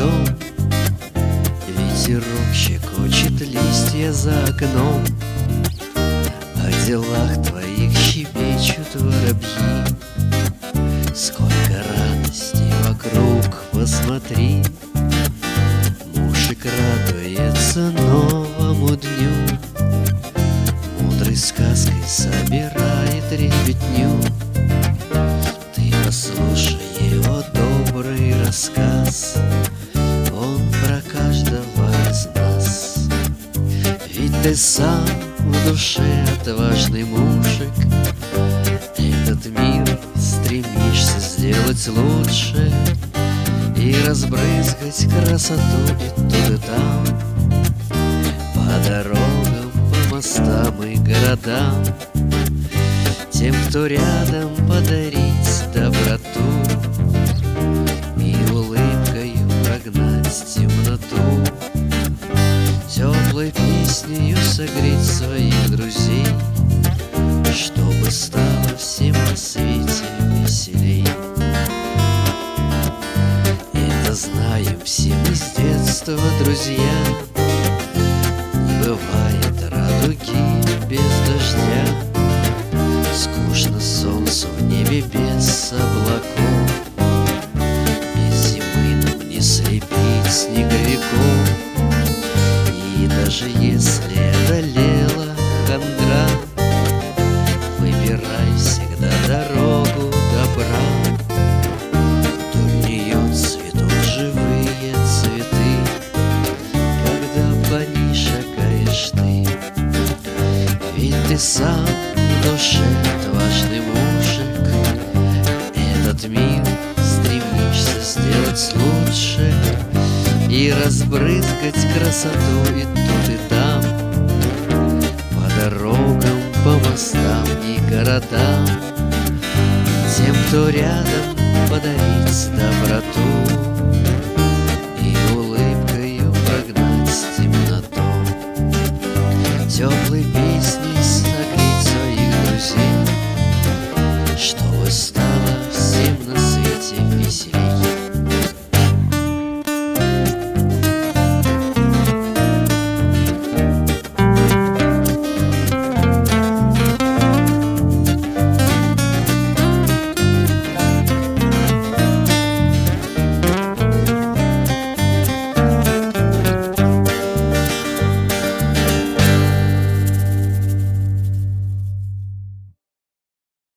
берегом Ветерок щекочет листья за окном. О делах твоих щебечут воробьи. Сколько радости вокруг, посмотри. Мужик радуется новому дню. Мудрой сказкой собирает ребятню. Ты сам в душе. Отважный мужик. Этот мир стремишься сделать лучше И разбрызгать красоту и тут и там По дорогам, по мостам и городам. Тем, кто рядом, песнею согреть своих друзей Чтобы стало всем на свете веселей. Это знаем все мы с детства, друзья. Не бывает радуги без дождя даже если одолела хандра Выбирай всегда дорогу добра. Вдоль нее цветут живые цветы Когда по ней шагаешь ты. Ведь ты сам в душе отважный мужик Этот мир стремишься сделать лучше Разбрызгать красоту и тут и там По дорогам, по мостам и городам Тем, кто рядом, подарить доброту